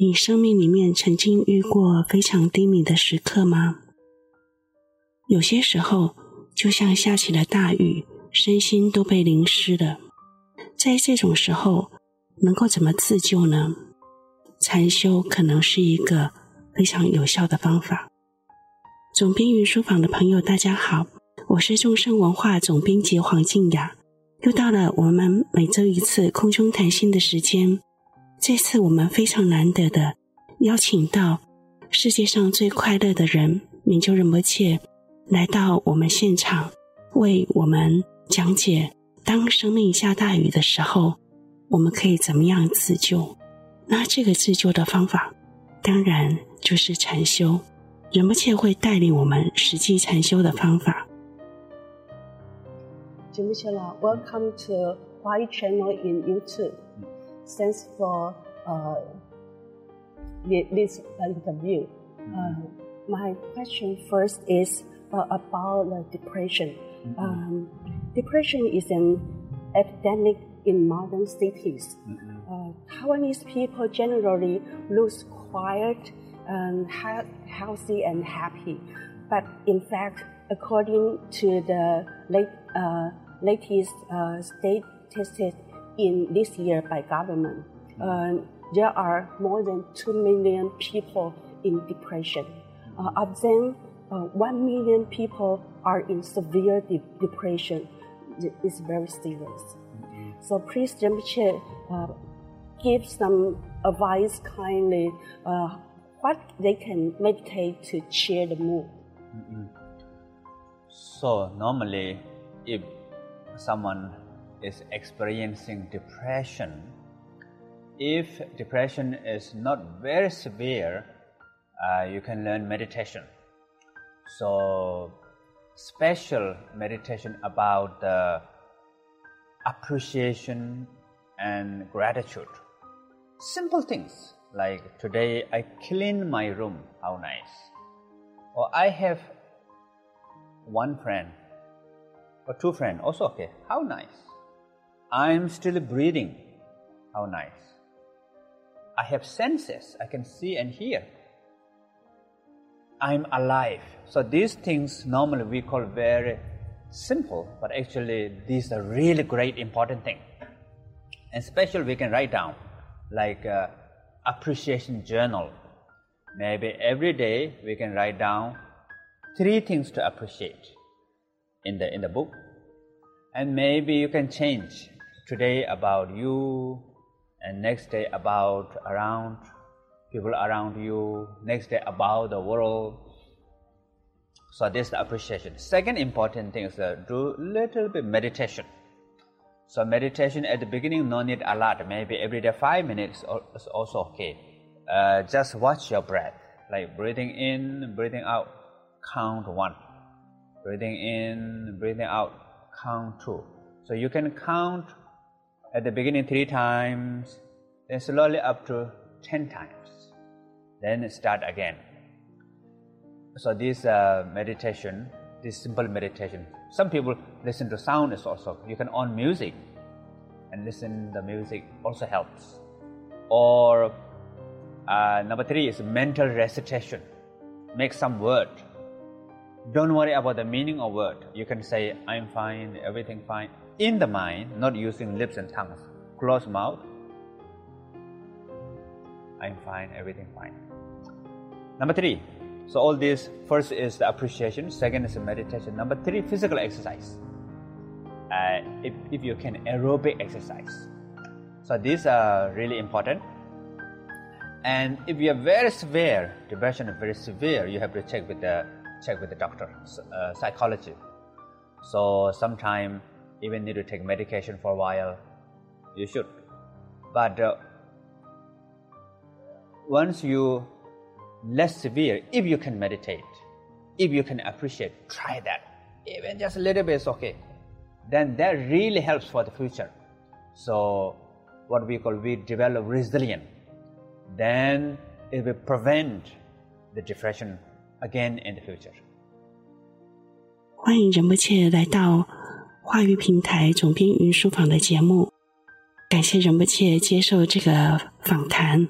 你生命里面曾经遇过非常低迷的时刻吗？有些时候，就像下起了大雨，身心都被淋湿了。在这种时候，能够怎么自救呢？禅修可能是一个非常有效的方法。总编云书房的朋友，大家好，我是众生文化总编辑黄静雅。又到了我们每周一次空中谈心的时间。这次我们非常难得的邀请到世界上最快乐的人明就仁波切来到我们现场，为我们讲解：当生命下大雨的时候，我们可以怎么样自救？那这个自救的方法，当然就是禅修。仁波切会带领我们实际禅修的方法。Welcome to Huai Channel in YouTube. Thanks for uh, this interview. Uh, my question first is uh, about the depression. Mm-hmm. Um, depression is an epidemic in modern cities. Mm-hmm. Uh, Taiwanese people generally look quiet, and healthy, and happy. But in fact, according to the late uh, latest uh, statistics in this year by government. Uh, there are more than 2 million people in depression. Uh, of them, uh, 1 million people are in severe de- depression. It's very serious. So please, Rinpoche, uh, give some advice kindly uh, what they can meditate to cheer the mood. Mm-hmm. So normally, if someone is experiencing depression, if depression is not very severe, uh, you can learn meditation. So, special meditation about the appreciation and gratitude. Simple things like today I clean my room, how nice. Or I have one friend or two friends, also okay. How nice. I'm still breathing. How nice. I have senses. I can see and hear. I'm alive. So these things normally we call very simple, but actually these are really great important thing. And especially we can write down like uh, appreciation journal. Maybe every day we can write down three things to appreciate in the in the book and maybe you can change today about you and next day about around people around you next day about the world. So this is the appreciation. Second important thing is to do little bit meditation. So meditation at the beginning no need a lot. Maybe every day five minutes is also okay. Uh, just watch your breath. Like breathing in breathing out count one. Breathing in, breathing out, count two. So you can count at the beginning three times, then slowly up to ten times. Then start again. So this uh, meditation, this simple meditation. Some people listen to sound is also. You can on music, and listen the music also helps. Or uh, number three is mental recitation. Make some word don't worry about the meaning of word. You can say, I'm fine, everything fine. In the mind, not using lips and tongues. Close mouth. I'm fine, everything fine. Number three. So all this, first is the appreciation, second is the meditation. Number three, physical exercise. Uh, if, if you can, aerobic exercise. So these are really important. And if you are very severe, depression is very severe, you have to check with the check with the doctor, uh, psychology. So sometimes even need to take medication for a while. You should, but uh, once you less severe, if you can meditate, if you can appreciate, try that. Even just a little bit is okay. Then that really helps for the future. So what we call we develop resilience. Then it will prevent the depression again in the future. 欢迎仁波切来到 话语平台总编云书房的节目，感谢仁波切接受这个访谈。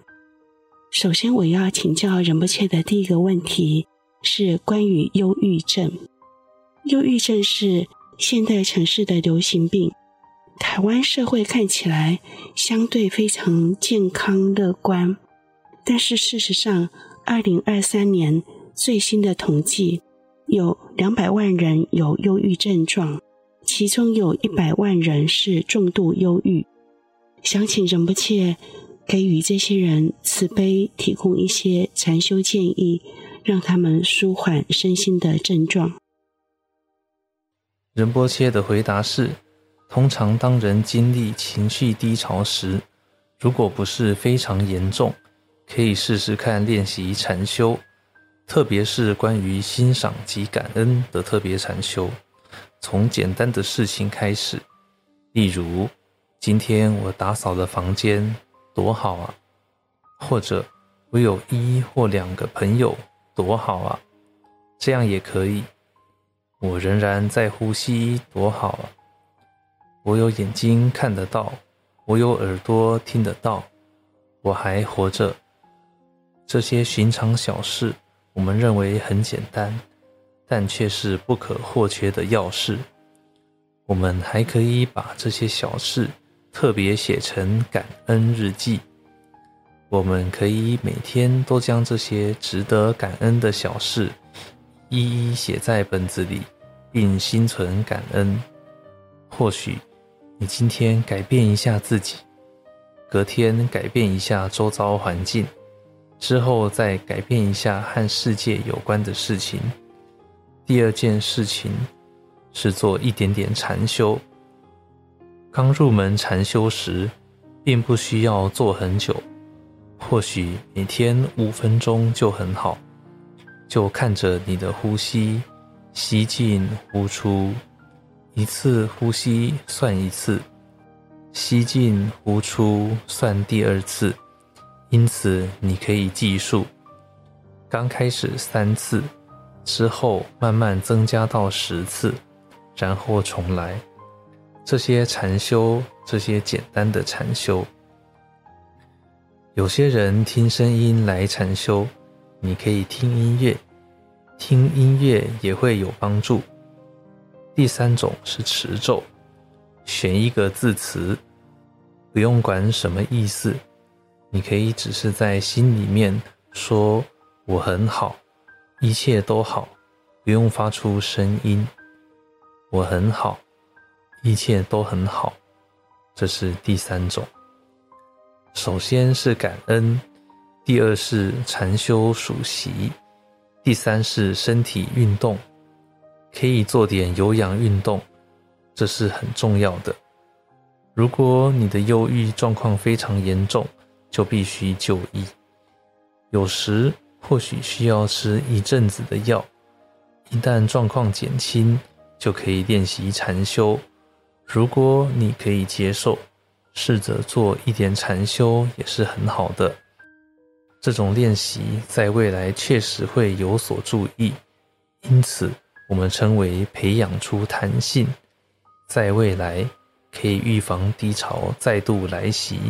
首先，我要请教仁波切的第一个问题是关于忧郁症。忧郁症是现代城市的流行病。台湾社会看起来相对非常健康乐观，但是事实上，二零二三年最新的统计，有两百万人有忧郁症状，其中有一百万人是重度忧郁。想请仁波切给予这些人慈悲，提供一些禅修建议，让他们舒缓身心的症状。仁波切的回答是。通常，当人经历情绪低潮时，如果不是非常严重，可以试试看练习禅修，特别是关于欣赏及感恩的特别禅修。从简单的事情开始，例如今天我打扫了房间，多好啊！或者我有一或两个朋友，多好啊！这样也可以。我仍然在呼吸，多好啊！我有眼睛看得到，我有耳朵听得到，我还活着。这些寻常小事，我们认为很简单，但却是不可或缺的要事。我们还可以把这些小事特别写成感恩日记。我们可以每天都将这些值得感恩的小事一一写在本子里，并心存感恩。或许。你今天改变一下自己，隔天改变一下周遭环境，之后再改变一下和世界有关的事情。第二件事情是做一点点禅修。刚入门禅修时，并不需要做很久，或许每天五分钟就很好。就看着你的呼吸，吸进呼出。一次呼吸算一次，吸进呼出算第二次，因此你可以计数。刚开始三次，之后慢慢增加到十次，然后重来。这些禅修，这些简单的禅修，有些人听声音来禅修，你可以听音乐，听音乐也会有帮助。第三种是持咒，选一个字词，不用管什么意思，你可以只是在心里面说“我很好，一切都好”，不用发出声音。我很好，一切都很好，这是第三种。首先是感恩，第二是禅修数息，第三是身体运动。可以做点有氧运动，这是很重要的。如果你的忧郁状况非常严重，就必须就医。有时或许需要吃一阵子的药，一旦状况减轻，就可以练习禅修。如果你可以接受，试着做一点禅修也是很好的。这种练习在未来确实会有所注意，因此。我们称为培养出弹性，在未来可以预防低潮再度来袭。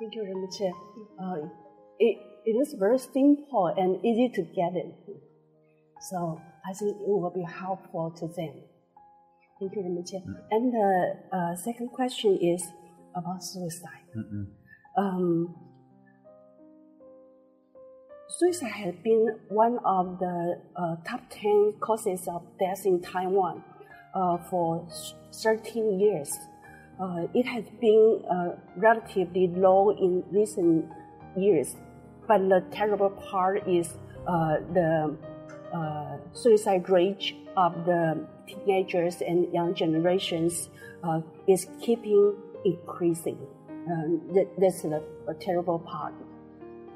Thank you very much. Uh, it, it is very simple and easy to get it. So I think it will be helpful to them. Thank you very much. And the uh, second question is about suicide. Um, suicide has been one of the uh, top 10 causes of death in Taiwan uh, for 13 years. Uh, it has been uh, relatively low in recent years, but the terrible part is uh, the uh, suicide rate of the teenagers and young generations is keeping increasing. Um, that, that's the a terrible part.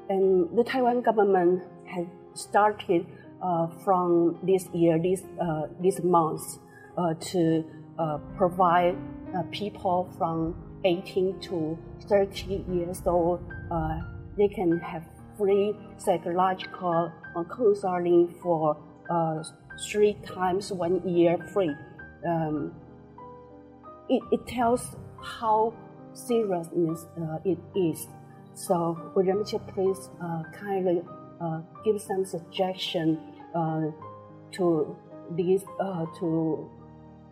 And the Taiwan government has started uh, from this year, this, uh, this month, uh, to uh, provide uh, people from 18 to 30 years old, uh, they can have free psychological counseling for three times one year free. Um, it, it tells how seriousness uh, it is. So would you please uh, kindly uh, give some suggestion uh, to these uh, to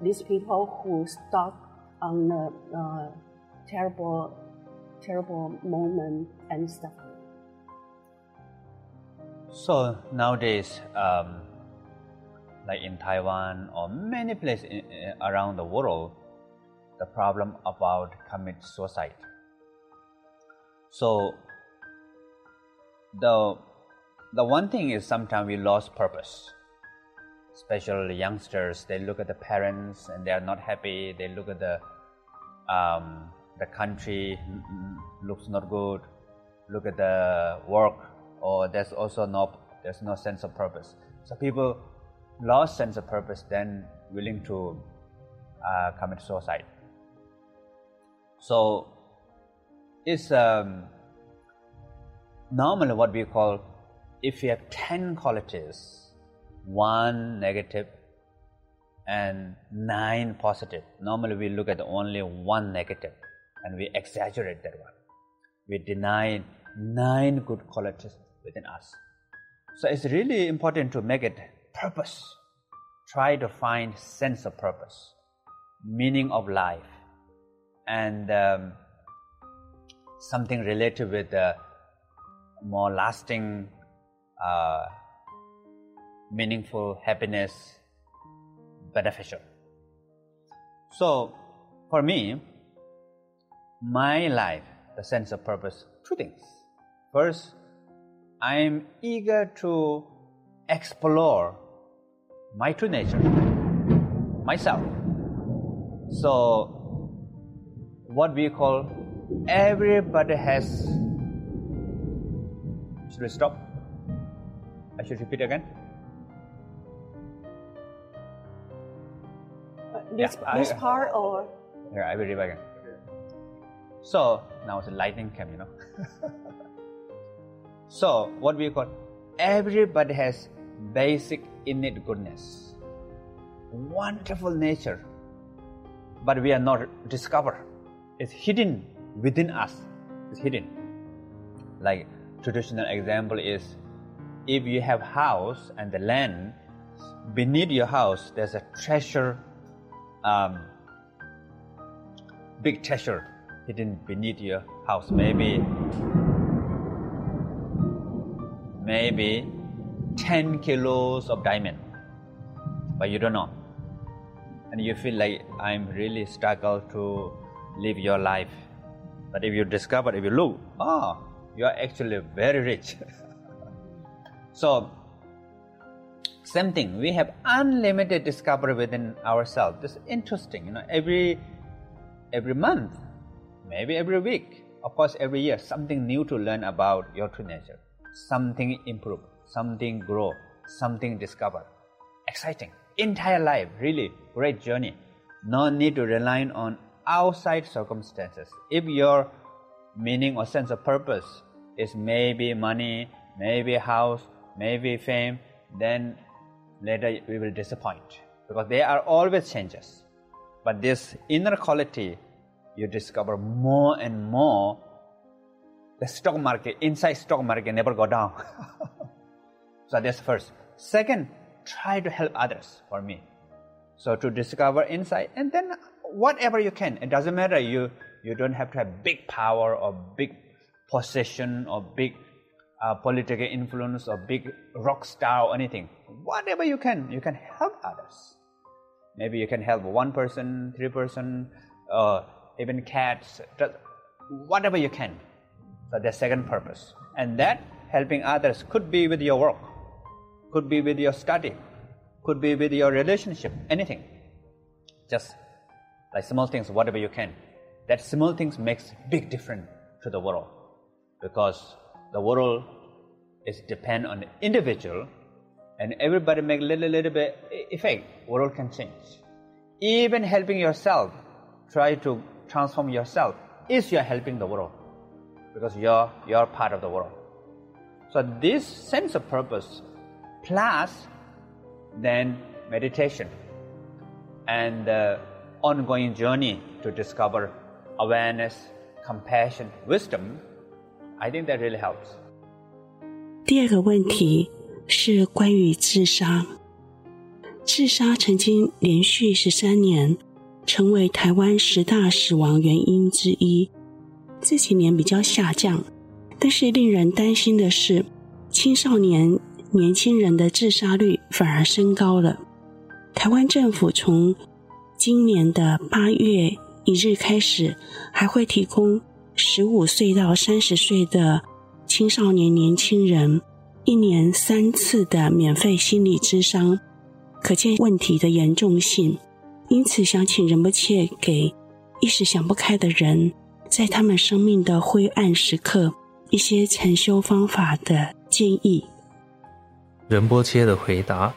these people who stuck on the uh, terrible terrible moment and stuff. So nowadays, um, like in Taiwan or many places in, in, around the world, the problem about commit suicide. So the the one thing is sometimes we lost purpose. Especially youngsters, they look at the parents and they are not happy. They look at the um, the country looks not good. Look at the work, or there's also no there's no sense of purpose. So people lost sense of purpose, then willing to uh, commit suicide. So it's um, normally what we call if you have 10 qualities, one negative and nine positive, normally we look at only one negative and we exaggerate that one. We deny nine good qualities within us. So it's really important to make it purpose. Try to find sense of purpose, meaning of life, and um, something related with the more lasting uh, meaningful happiness beneficial. So, for me, my life, the sense of purpose, two things. First, I am eager to explore my true nature, myself. So, what we call everybody has. Should we stop? I should repeat again. This Yeah, this part or Yeah, I will repeat again. So now it's a lightning came, you know. so what we call everybody has basic innate goodness, wonderful nature, but we are not discover. It's hidden within us. It's hidden. Like traditional example is if you have house and the land beneath your house there's a treasure um, big treasure hidden beneath your house. Maybe maybe 10 kilos of diamond. But you don't know. And you feel like i'm really struggle to live your life. But if you discover if you look oh you are actually very rich. So same thing we have unlimited discovery within ourselves. This is interesting you know every every month maybe every week of course every year something new to learn about your true nature. Something improve something grow something discover. Exciting. Entire life really great journey. No need to rely on outside circumstances. If your meaning or sense of purpose is maybe money maybe house maybe fame then later we will disappoint. Because there are always changes. But this inner quality you discover more and more. The stock market inside stock market never go down. So that's first. Second try to help others for me. So to discover insight and then whatever you can. It doesn't matter. You you don't have to have big power or big possession or big uh, political influence or big rock star or anything. Whatever you can you can help others. Maybe you can help one person three person uh, even cats whatever you can so the second purpose. And that helping others could be with your work could be with your study could be with your relationship anything. Just like small things whatever you can. That small things makes big difference to the world. Because the world is depend on the individual and everybody make little little bit effect world can change even helping yourself try to transform yourself is you're helping the world because you're you're part of the world so this sense of purpose plus then meditation and uh, ongoing journey to discover awareness, compassion, wisdom, I think that really helps. 第二个问题是关于自杀。自杀曾经连续十三年成为台湾十大死亡原因之一，这几年比较下降，但是令人担心的是，青少年年轻人的自杀率反而升高了。台湾政府从今年的八月一日开始，还会提供十五岁到三十岁的青少年年轻人一年三次的免费心理咨商，可见问题的严重性。因此，想请仁波切给一时想不开的人，在他们生命的灰暗时刻，一些禅修方法的建议。仁波切的回答：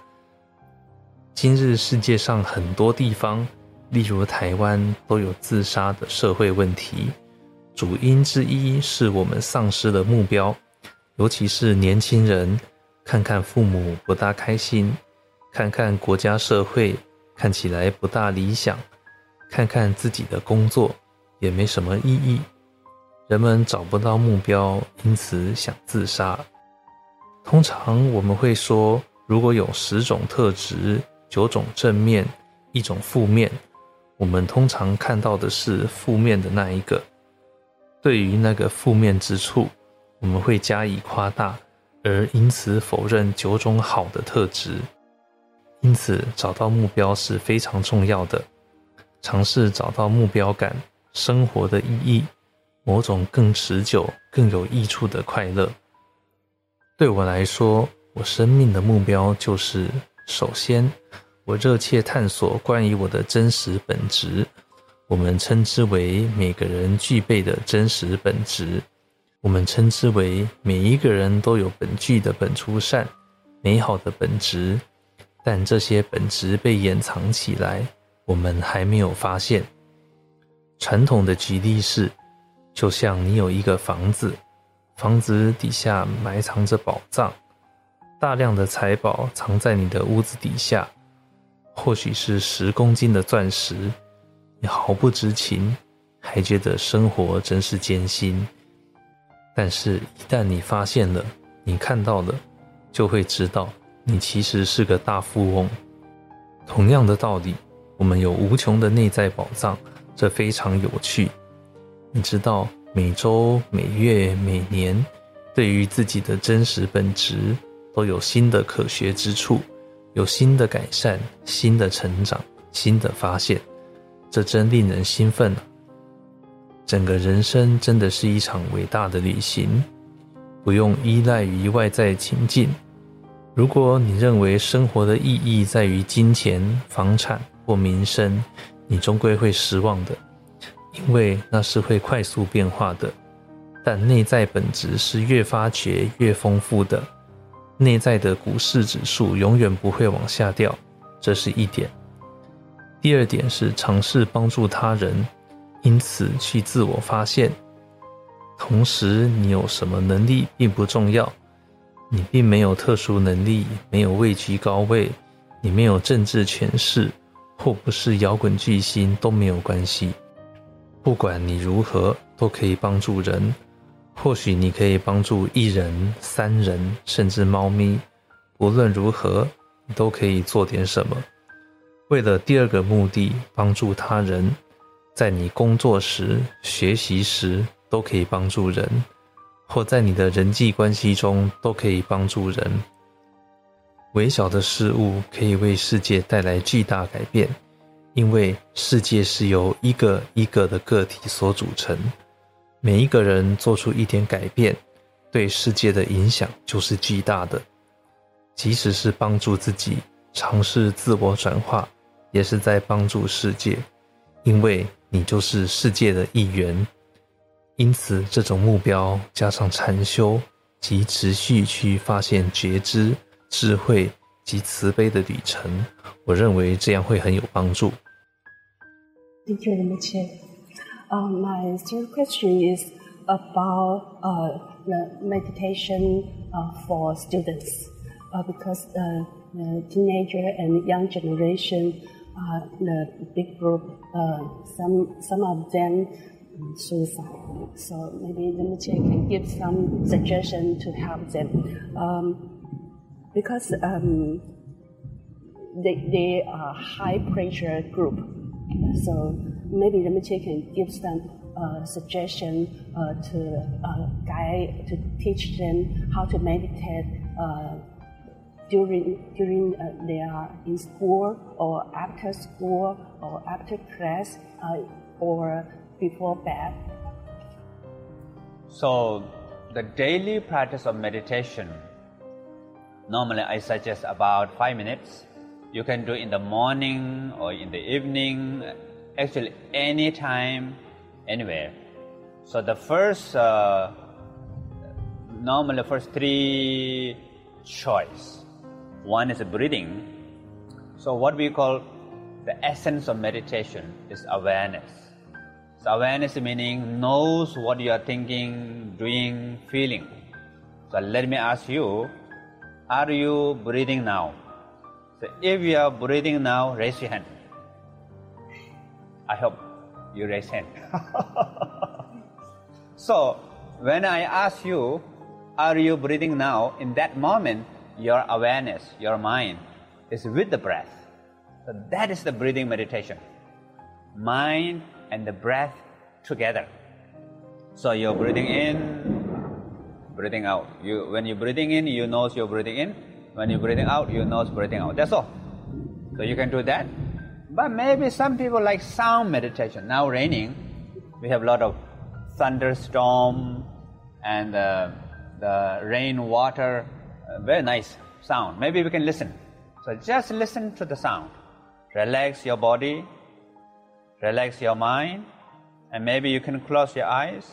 今日世界上很多地方。例如台湾都有自杀的社会问题，主因之一是我们丧失了目标，尤其是年轻人，看看父母不大开心，看看国家社会看起来不大理想，看看自己的工作也没什么意义，人们找不到目标，因此想自杀。通常我们会说，如果有十种特质，九种正面，一种负面。我们通常看到的是负面的那一个，对于那个负面之处，我们会加以夸大，而因此否认九种好的特质。因此，找到目标是非常重要的。尝试找到目标感、生活的意义，某种更持久、更有益处的快乐。对我来说，我生命的目标就是：首先。我热切探索关于我的真实本质，我们称之为每个人具备的真实本质。我们称之为每一个人都有本具的本初善、美好的本质，但这些本质被掩藏起来，我们还没有发现。传统的举例是，就像你有一个房子，房子底下埋藏着宝藏，大量的财宝藏在你的屋子底下。或许是十公斤的钻石，你毫不知情，还觉得生活真是艰辛。但是，一旦你发现了，你看到了，就会知道你其实是个大富翁。同样的道理，我们有无穷的内在宝藏，这非常有趣。你知道，每周、每月、每年，对于自己的真实本质，都有新的可学之处。有新的改善、新的成长、新的发现，这真令人兴奋啊！整个人生真的是一场伟大的旅行，不用依赖于外在情境。如果你认为生活的意义在于金钱、房产或名声，你终归会失望的，因为那是会快速变化的。但内在本质是越发掘越丰富的。内在的股市指数永远不会往下掉，这是一点。第二点是尝试帮助他人，因此去自我发现。同时，你有什么能力并不重要，你并没有特殊能力，没有位居高位，你没有政治权势，或不是摇滚巨星都没有关系。不管你如何，都可以帮助人。或许你可以帮助一人、三人，甚至猫咪。无论如何，你都可以做点什么。为了第二个目的，帮助他人，在你工作时、学习时都可以帮助人，或在你的人际关系中都可以帮助人。微小的事物可以为世界带来巨大改变，因为世界是由一个一个的个体所组成。每一个人做出一点改变，对世界的影响就是巨大的。即使是帮助自己尝试自我转化，也是在帮助世界，因为你就是世界的一员。因此，这种目标加上禅修及持续去发现觉知、智慧及慈悲的旅程，我认为这样会很有帮助。谢谢你们，切。Uh, my third question is about uh, the meditation uh, for students, uh, because uh, the teenager and young generation the big group, uh, some some of them suicide. So maybe the Rinpoche can give some suggestion to help them. Um, because um, they, they are high pressure group. So maybe the Rinpoche can give some uh, suggestion uh, to uh, guide, to teach them how to meditate uh, during during uh, they are in school or after school or after class uh, or before bed. So, the daily practice of meditation, normally I suggest about five minutes. You can do in the morning or in the evening, actually any time, anywhere. So the first, uh, normally first three choice. One is breathing. So what we call the essence of meditation is awareness. So awareness meaning knows what you are thinking, doing, feeling. So let me ask you, are you breathing now? So if you are breathing now, raise your hand. I hope you raise hand. so when I ask you, are you breathing now? In that moment, your awareness, your mind is with the breath. So that is the breathing meditation. Mind and the breath together. So you're breathing in, breathing out. You, when you're breathing in, you know you're breathing in. When you're breathing out, you know breathing out. That's all. So you can do that. But maybe some people like sound meditation. Now raining, we have a lot of thunderstorm and uh, the rain water, very nice sound. Maybe we can listen. So just listen to the sound. Relax your body, relax your mind, and maybe you can close your eyes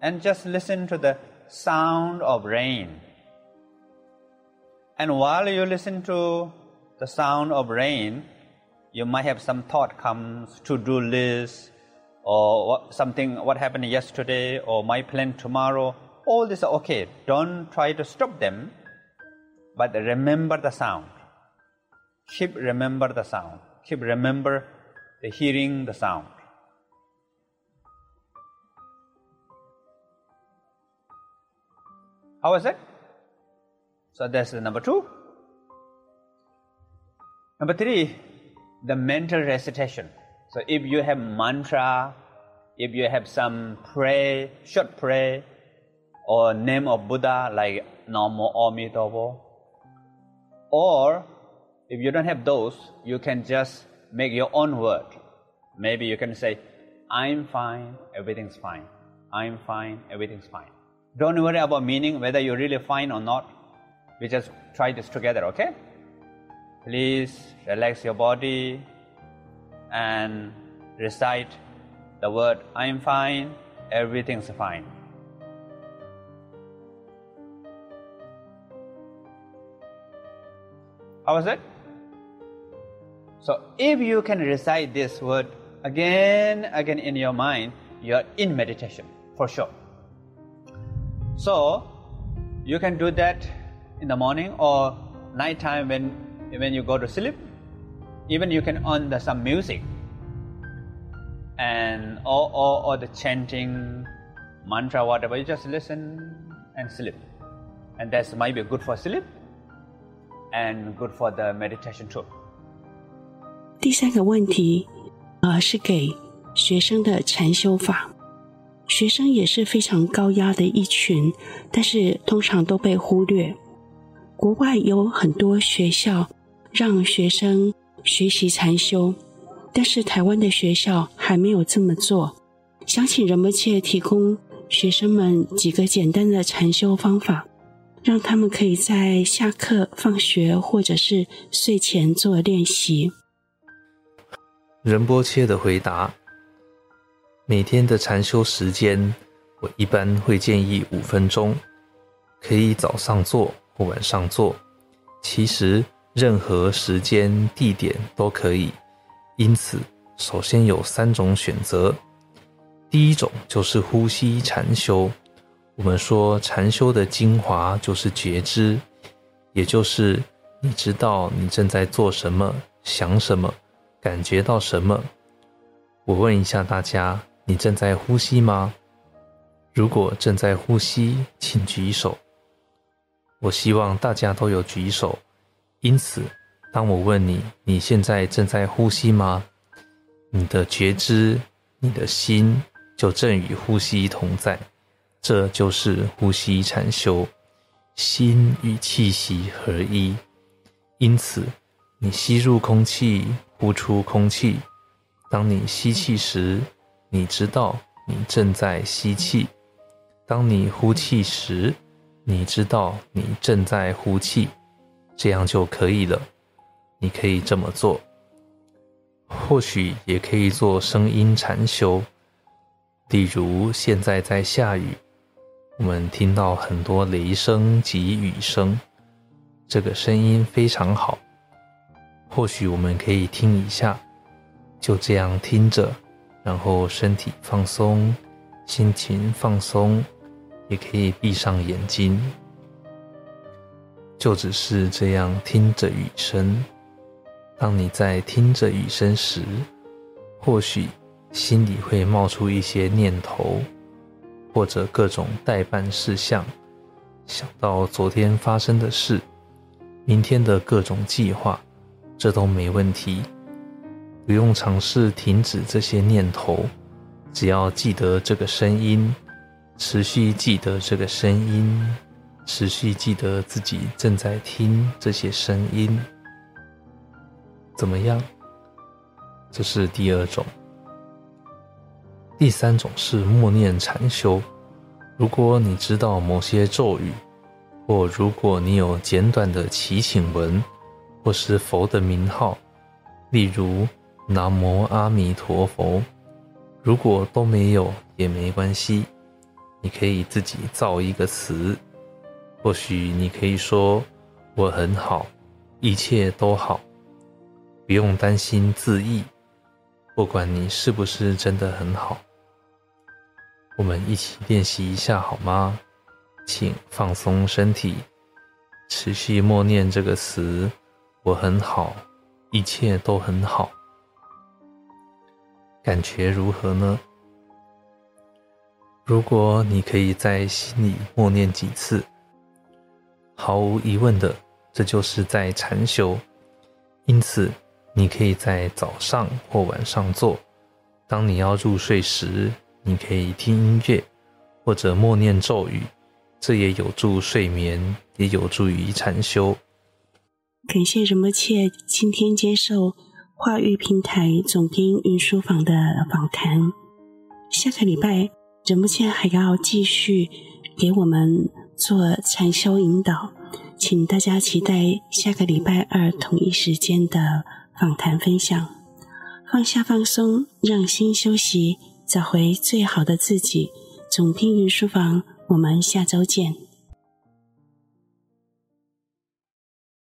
and just listen to the sound of rain. And while you listen to the sound of rain, you might have some thought comes to do list or what, something what happened yesterday or my plan tomorrow. All this okay. Don't try to stop them, but remember the sound. Keep remember the sound. Keep remember the hearing the sound. How is it? So that's the number two. Number three, the mental recitation. So if you have mantra, if you have some pray, short pray, or name of Buddha like Namo Amitobo, or if you don't have those, you can just make your own word. Maybe you can say, I'm fine, everything's fine. I'm fine, everything's fine. Don't worry about meaning, whether you're really fine or not. We just try this together, okay? Please relax your body and recite the word I'm fine, everything's fine. How was it? So if you can recite this word again, again in your mind, you're in meditation for sure. So you can do that in the morning or nighttime when when you go to sleep. Even you can on the some music and or, or, or the chanting mantra whatever you just listen and sleep and that's might be good for sleep and good for the meditation too 第三个问题，呃，是给学生的禅修法。学生也是非常高压的一群，但是通常都被忽略。国外有很多学校让学生学习禅修，但是台湾的学校还没有这么做。想请仁波切提供学生们几个简单的禅修方法，让他们可以在下课、放学或者是睡前做练习。仁波切的回答：每天的禅修时间，我一般会建议五分钟，可以早上做或晚上做。其实任何时间、地点都可以。因此，首先有三种选择。第一种就是呼吸禅修。我们说禅修的精华就是觉知，也就是你知道你正在做什么、想什么。感觉到什么？我问一下大家，你正在呼吸吗？如果正在呼吸，请举手。我希望大家都有举手。因此，当我问你你现在正在呼吸吗？你的觉知，你的心就正与呼吸同在。这就是呼吸禅修，心与气息合一。因此，你吸入空气，呼出空气。当你吸气时，你知道你正在吸气；当你呼气时，你知道你正在呼气。这样就可以了。你可以这么做，或许也可以做声音禅修。例如，现在在下雨，我们听到很多雷声及雨声，这个声音非常好。或许我们可以听一下。就这样听着，然后身体放松，心情放松，也可以闭上眼睛，就只是这样听着雨声。当你在听着雨声时，或许心里会冒出一些念头，或者各种代办事项，想到昨天发生的事，明天的各种计划，这都没问题。不用尝试停止这些念头，只要记得这个声音，持续记得这个声音，持续记得自己正在听这些声音，怎么样？这是第二种。第三种是默念禅修。如果你知道某些咒语，或如果你有简短的祈请文，或是佛的名号，例如。南无阿弥陀佛。如果都没有也没关系，你可以自己造一个词。或许你可以说：“我很好，一切都好。”不用担心自意，不管你是不是真的很好。我们一起练习一下好吗？请放松身体，持续默念这个词：“我很好，一切都很好。”感觉如何呢？如果你可以在心里默念几次，毫无疑问的，这就是在禅修。因此，你可以在早上或晚上做。当你要入睡时，你可以听音乐或者默念咒语，这也有助睡眠，也有助于禅修。感谢仁波切今天接受。化育平台总编云书房的访谈。下个礼拜，仁波切还要继续给我们做禅修引导，请大家期待下个礼拜二同一时间的访谈分享。放下放松，让心休息，找回最好的自己。总听云书房，我们下周见。